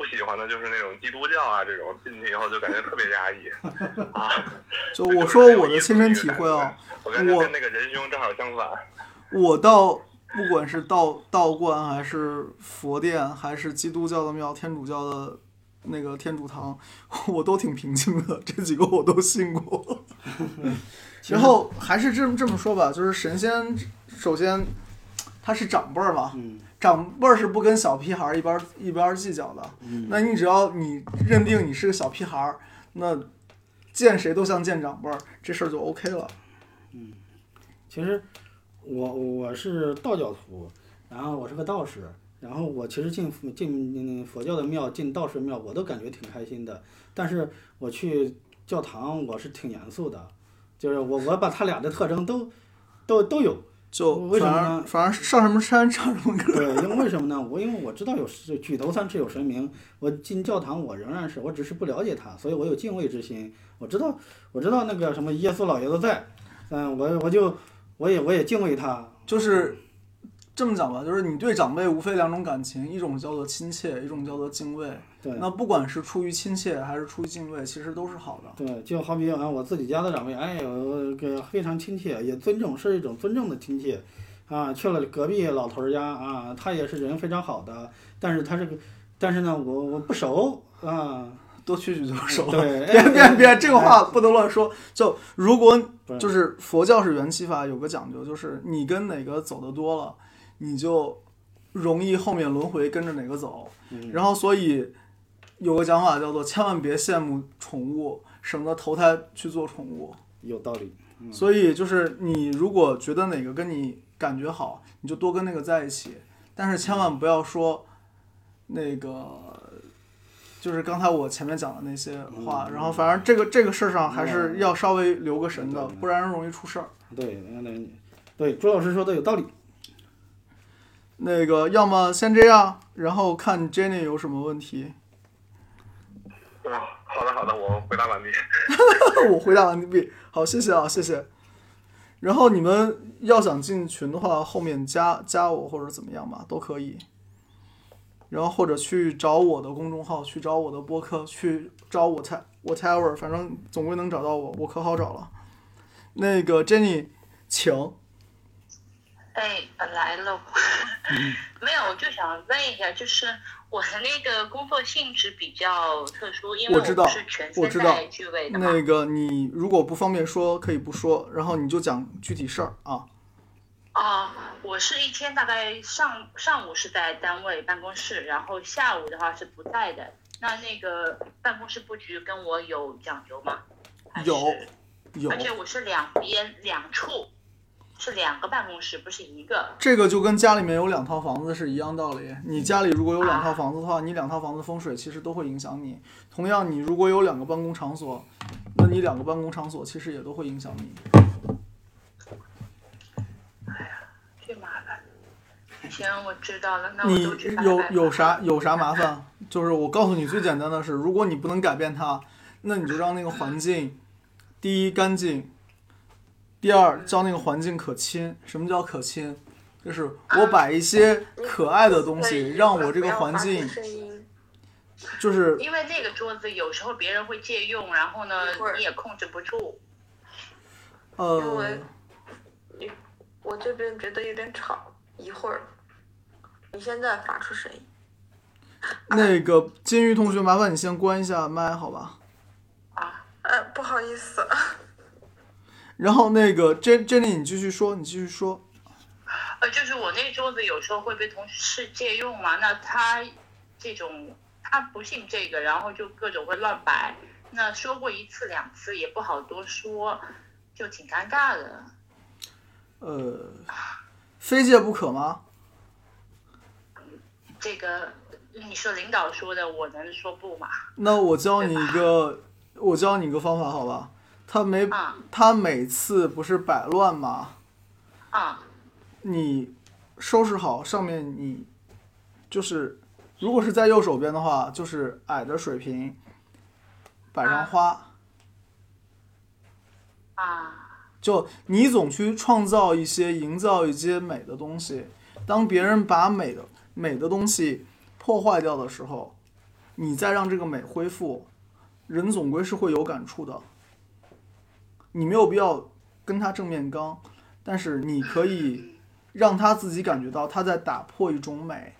不喜欢的就是那种基督教啊这种，进去以后就感觉特别压抑 啊。就我说我的亲身体会啊，我感觉跟那个仁兄正好相反。我到不管是道道观还是佛殿，还是基督教的庙、天主教的那个天主堂，我都挺平静的，这几个我都信过。然后还是这么这么说吧，就是神仙，首先他是长辈儿嘛，嗯长辈儿是不跟小屁孩儿一边儿一边儿计较的。嗯那你只要你认定你是个小屁孩儿，那见谁都像见长辈儿，这事儿就 OK 了。嗯其实我我是道教徒，然后我是个道士，然后我其实进佛进佛教的庙，进道士庙，我都感觉挺开心的。但是我去教堂，我是挺严肃的，就是我我把他俩的特征都都都有。就为什么反而呢反而上什么山唱什么歌。对，因为为什么呢？我因为我知道有是举头三尺有神明，我进教堂我仍然是我只是不了解他，所以我有敬畏之心。我知道我知道那个什么耶稣老爷子在，嗯，我我就我也我也敬畏他，就是这么讲吧，就是你对长辈无非两种感情，一种叫做亲切，一种叫做敬畏。对。那不管是出于亲切还是出于敬畏，其实都是好的。对，就好比啊，我自己家的长辈，哎呦，个非常亲切，也尊重，是一种尊重的亲切，啊，去了隔壁老头儿家啊，他也是人非常好的，但是他这个，但是呢，我我不熟啊，多去去就熟了。对，别别哎别，这个话不能乱说。就如果就是佛教是缘起法，有个讲究，就是你跟哪个走的多了，你就容易后面轮回跟着哪个走。嗯然后所以有个讲法叫做千万别羡慕宠物，省得投胎去做宠物。有道理，嗯所以就是你如果觉得哪个跟你感觉好，你就多跟那个在一起，但是千万不要说那个，就是刚才我前面讲的那些话。嗯然后反正这个这个事儿上还是要稍微留个神的，对不然容易出事儿。对，那那对，朱老师说的有道理，那个要么先这样，然后看 Jenny 有什么问题。哇，好的好的，我回答完毕。我回答完毕，好，谢谢啊，谢谢。然后你们要想进群的话，后面加加我或者怎么样吧，都可以。然后或者去找我的公众号，去找我的播客，去找我 t whatever，反正总归能找到我，我可好找了。那个 Jenny，请。哎，呃来了。没有，我就想问一下，就是我的那个工作性质比较特殊，因为我知道不是全我知道。那个你如果不方便说，可以不说，然后你就讲具体事儿啊。哦，我是一天大概上上午是在单位办公室，然后下午的话是不在的。那那个办公室布局跟我有讲究吗？有有而，且我是两边两处，是两个办公室，不是一个。这个就跟家里面有两套房子是一样道理。你家里如果有两套房子的话，你两套房子风水其实都会影响你。同样，你如果有两个办公场所，那你两个办公场所其实也都会影响你。哎呀最麻烦。行，我知道了，那我你有有啥有啥麻烦？就是我告诉你最简单的是，如果你不能改变它，那你就让那个环境，第一干净，第二叫那个环境可亲。什么叫可亲？就是我摆一些可爱的东西，让我这个环境声音，就是因为那个桌子有时候别人会借用，然后呢一会儿你也控制不住。因呃我这边觉得有点吵，一会儿你现在发出声音。那个金鱼同学，麻烦你先关一下麦，好吧？啊，呃，不好意思，然后那个 Jen Jenny，你继续说，你继续说。呃，就是我那桌子有时候会被同事借用嘛，那他这种他不信这个，然后就各种会乱摆。那说过一次两次也不好多说，就挺尴尬的。呃，非借不可吗？这个你说领导说的，我能说不吗？那我教你一个，我教你一个方法，好吧？他没，啊他每次不是摆乱吗？啊你收拾好上面，你就是，如果是在右手边的话，就是矮的水平，摆上花。啊就你总去创造一些、营造一些美的东西，当别人把美的美的东西破坏掉的时候，你再让这个美恢复，人总归是会有感触的。你没有必要跟他正面刚，但是你可以让他自己感觉到他在打破一种美，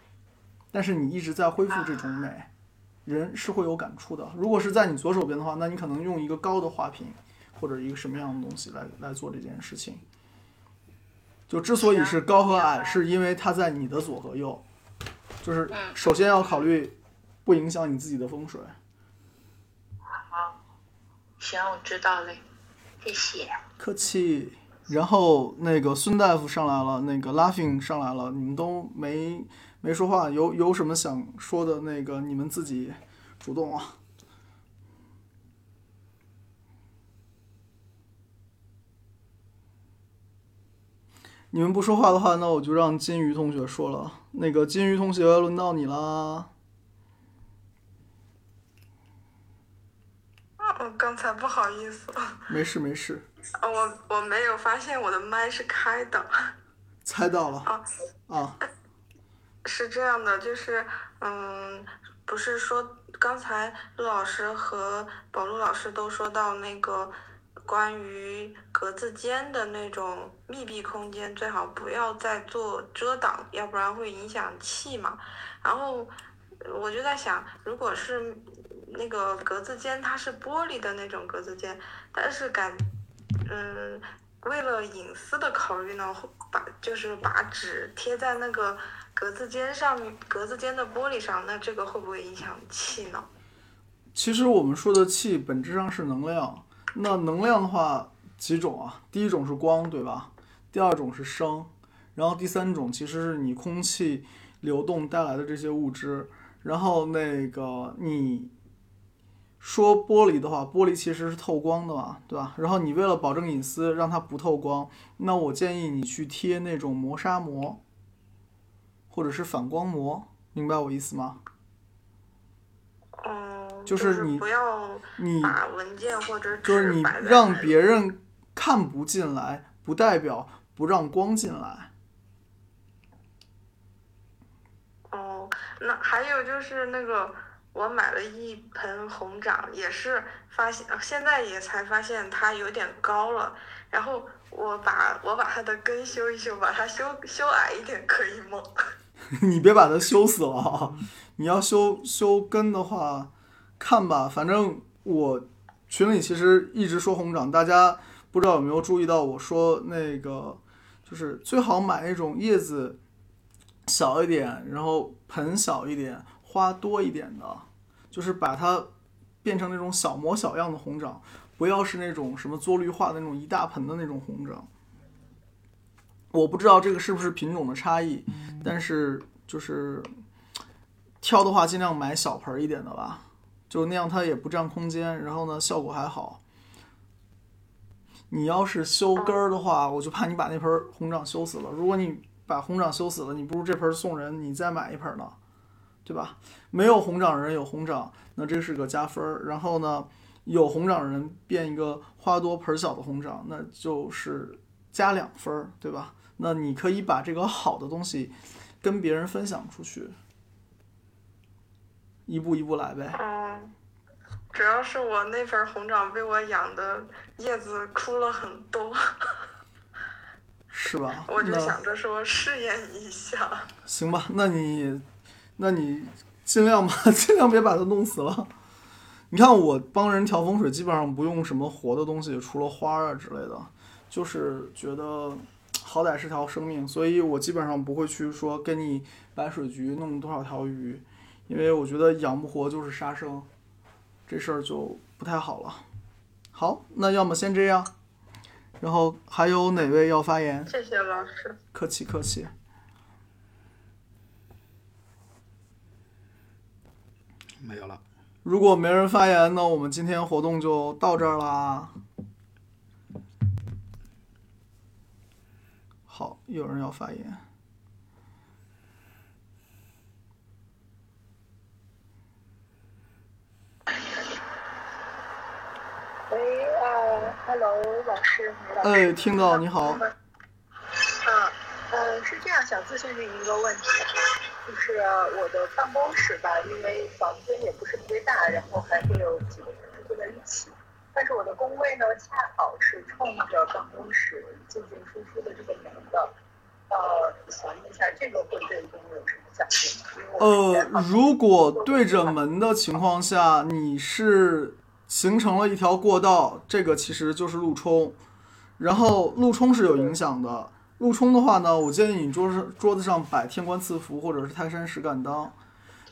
但是你一直在恢复这种美，人是会有感触的。如果是在你左手边的话，那你可能用一个高的花瓶。或者一个什么样的东西来来做这件事情。就之所以是高和矮，是因为它在你的左和右，就是首先要考虑不影响你自己的风水。好，行，我知道了，谢谢。客气。然后那个孙大夫上来了，那个 Laughing 上来了，你们都没没说话，有有什么想说的那个你们自己主动啊。你们不说话的话，那我就让金鱼同学说了。那个金鱼同学，轮到你啦。我刚才不好意思，没事没事，我我没有发现我的麦是开的。猜到了啊 啊。是这样的，就是嗯，不是说刚才陆老师和宝路老师都说到那个关于格子间的那种密闭空间，最好不要再做遮挡，要不然会影响气嘛。然后我就在想，如果是那个格子间，它是玻璃的那种格子间，但是感嗯，为了隐私的考虑呢，把就是把纸贴在那个。格子间上，格子间的玻璃上，那这个会不会影响气呢？其实我们说的气本质上是能量，那能量的话几种啊？第一种是光，对吧？第二种是声，然后第三种其实是你空气流动带来的这些物质。然后那个你说玻璃的话，玻璃其实是透光的嘛，对吧？然后你为了保证隐私，让它不透光，那我建议你去贴那种磨砂膜。或者是反光膜，明白我意思吗？嗯，就是你不要你把文件或者就是你让别人看不进来，不代表不让光进来。哦，那还有就是那个我买了一盆红掌，也是发现现在也才发现它有点高了，然后我把我把它的根修一修，把它修修矮一点，可以吗？你别把它修死了啊！你要修修根的话，看吧，反正我群里其实一直说红掌，大家不知道有没有注意到我说那个，就是最好买那种叶子小一点，然后盆小一点，花多一点的，就是把它变成那种小模小样的红掌，不要是那种什么做绿化的那种一大盆的那种红掌。我不知道这个是不是品种的差异，但是就是挑的话，尽量买小盆一点的吧，就那样它也不占空间，然后呢效果还好。你要是修根儿的话，我就怕你把那盆红掌修死了。如果你把红掌修死了，你不如这盆送人，你再买一盆儿呢，对吧？没有红掌人有红掌，那这是个加分儿。然后呢，有红掌人变一个花多盆儿小的红掌，那就是加两分儿，对吧？那你可以把这个好的东西跟别人分享出去，一步一步来呗。嗯，主要是我那盆红掌被我养的叶子枯了很多，是吧？我就想着说试验一下。行吧，那你，那你尽量吧，尽量别把它弄死了。你看我帮人调风水，基本上不用什么活的东西，除了花儿啊之类的，就是觉得好歹是条生命，所以我基本上不会去说跟你白水局弄多少条鱼，因为我觉得养不活就是杀生，这事儿就不太好了。好，那要么先这样，然后还有哪位要发言？谢谢老师。客气客气。没有了。如果没人发言，那我们今天活动就到这儿啦。好，有人要发言。喂，呃，Hello，老师。哎，听到你好。嗯，呃，是这样，想咨询您一个问题哈，就是我的办公室吧，因为房间也不是特别大，然后还会有几个人坐在一起，但是我的工位呢，恰好是冲着办公室进进出出的这个门的。呃，想问一下，这个会对工位有什么讲究吗？因为我之前呃，如果对着门的情况下，你是形成了一条过道，这个其实就是路冲，然后路冲是有影响的。路冲的话呢，我建议你桌上桌子上摆天官赐福或者是泰山石敢当。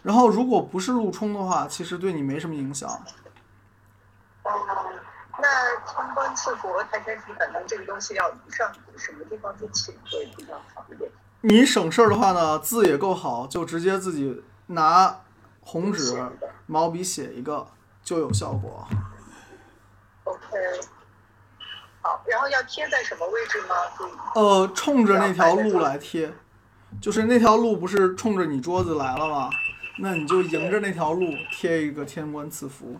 然后如果不是路冲的话，其实对你没什么影响。哦，那天官赐福、泰山石敢当这个东西要上什么地方去请会比较好一点？你省事儿的话呢，字也够好，就直接自己拿红纸、毛笔写一个就有效果。OK，好，然后要贴在什么位置吗？呃，冲着那条路来贴，就是那条路不是冲着你桌子来了吗？那你就迎着那条路贴一个天官赐福。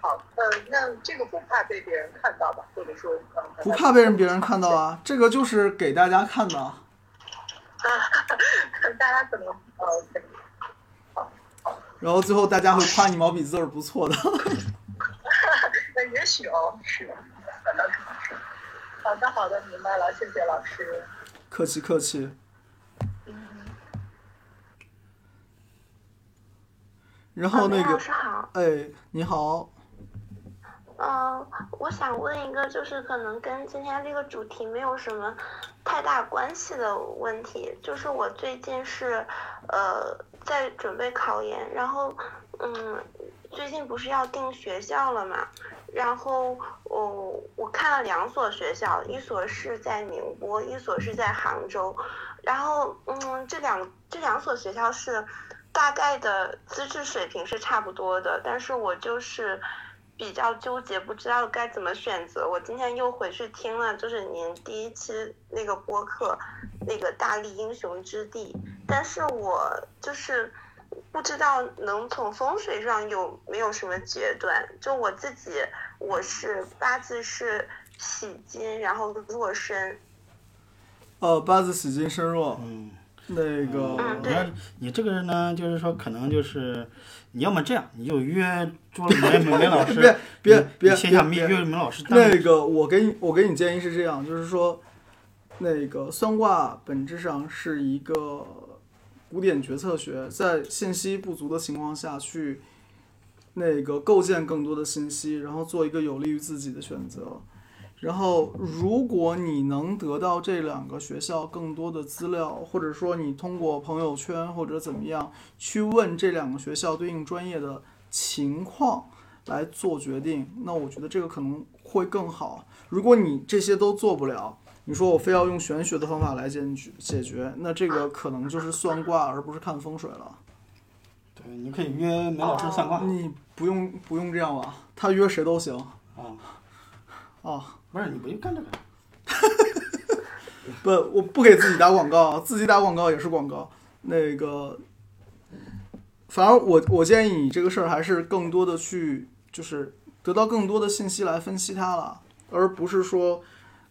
好，呃，那这个不怕被别人看到吧？或者说，呃，不怕被人别人看到啊，这个就是给大家看的。啊，大家怎么然后最后大家会夸你毛笔字儿不错的。那也许哦，是。好的，好的，明白了，谢谢老师。客气客气。然后那梅老个，师好，哎，你好，嗯，我想问一个，就是可能跟今天这个主题没有什么太大关系的问题，就是我最近是，呃，在准备考研，然后，嗯，最近不是要定学校了嘛，然后我我看了两所学校，一所是在宁波，一所是在杭州，然后，嗯，这两这两所学校是大概的资质水平是差不多的，但是我就是比较纠结，不知道该怎么选择。我今天又回去听了，就是您第一期那个播客，那个大力英雄之地，但是我就是不知道能从风水上有没有什么决断。就我自己，我是八字是喜金，然后弱身，哦，八字喜金身弱，嗯，那个你这个人呢，就是说可能就是你要么这样，你就约朱梅梅梅老师，别别线下别约梅老师那个，我给你我给你建议是这样，就是说，那个算卦本质上是一个古典决策学，在信息不足的情况下去那个构建更多的信息，然后做一个有利于自己的选择。然后，如果你能得到这两个学校更多的资料，或者说你通过朋友圈或者怎么样去问这两个学校对应专业的情况来做决定，那我觉得这个可能会更好。如果你这些都做不了，你说我非要用玄学的方法来解决解决，那这个可能就是算卦而不是看风水了。对，你可以约梅老师算卦。你不用不用这样吧？他约谁都行。啊啊，不是你不用干这个。不，我不给自己打广告，自己打广告也是广告。那个，反正我我建议你这个事儿还是更多的去，就是得到更多的信息来分析它了，而不是说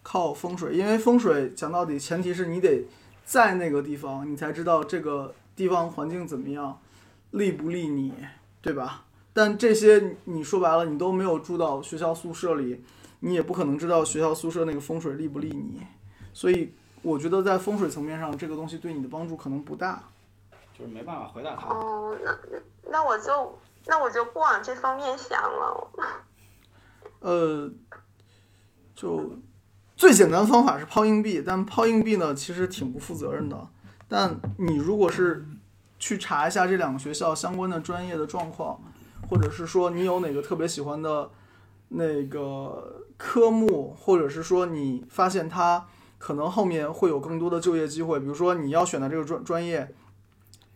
靠风水，因为风水讲到底前提是你得在那个地方，你才知道这个地方环境怎么样，利不利你，对吧？但这些你说白了，你都没有住到学校宿舍里，你也不可能知道学校宿舍那个风水利不利你，所以我觉得在风水层面上，这个东西对你的帮助可能不大。就是没办法回答他。哦，那那我就那我就不往这方面想了。呃，就最简单的方法是抛硬币，但抛硬币呢，其实挺不负责任的。但你如果是去查一下这两个学校相关的专业的状况，或者是说你有哪个特别喜欢的那个科目，或者是说你发现它可能后面会有更多的就业机会，比如说你要选的这个专专业，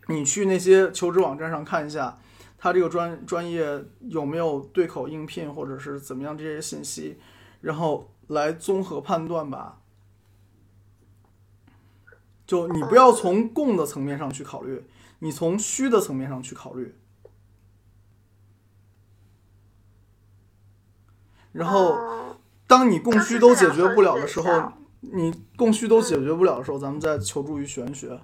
你去那些求职网站上看一下，它这个专专业有没有对口应聘，或者是怎么样这些信息，然后来综合判断吧。就你不要从供的层面上去考虑，你从需的层面上去考虑。然后，当你供需都解决不了的时候，你供需都解决不了的时候，咱们再求助于玄学。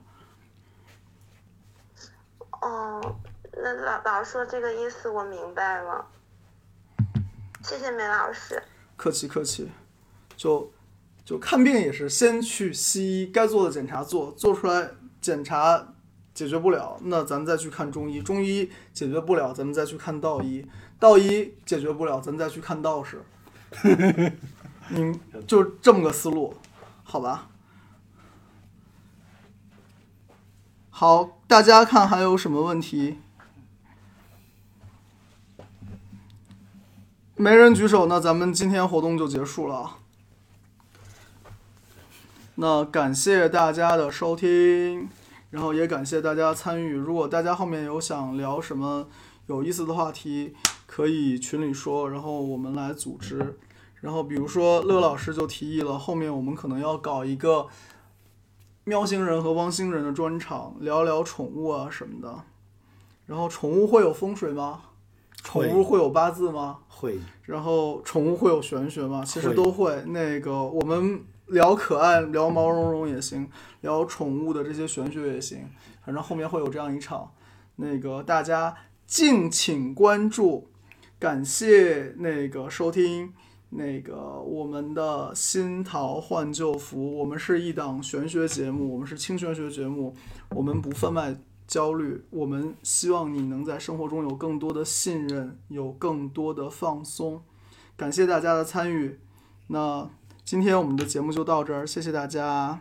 哦，那老老师说这个意思我明白了，谢谢梅老师。客气客气，就就看病也是先去西医，该做的检查做，做出来检查解决不了，那咱再去看中医，中医解决不了，咱们再去看道医，道医解决不了，咱再去看道士。嗯，就这么个思路，好吧？好，大家看还有什么问题？没人举手，那咱们今天活动就结束了。那感谢大家的收听，然后也感谢大家参与。如果大家后面有想聊什么有意思的话题，可以群里说，然后我们来组织。然后比如说乐老师就提议了，后面我们可能要搞一个喵星人和汪星人的专场，聊聊宠物啊什么的。然后宠物会有风水吗？宠物会有八字吗？会。然后宠物会有玄学吗？其实会都会。那个我们聊可爱，聊毛茸茸也行，聊宠物的这些玄学也行。反正后面会有这样一场，那个大家敬请关注。感谢那个收听那个我们的新桃换旧符，我们是一档玄学节目，我们是轻玄学节目，我们不贩卖焦虑，我们希望你能在生活中有更多的信任，有更多的放松。感谢大家的参与，那今天我们的节目就到这儿，谢谢大家。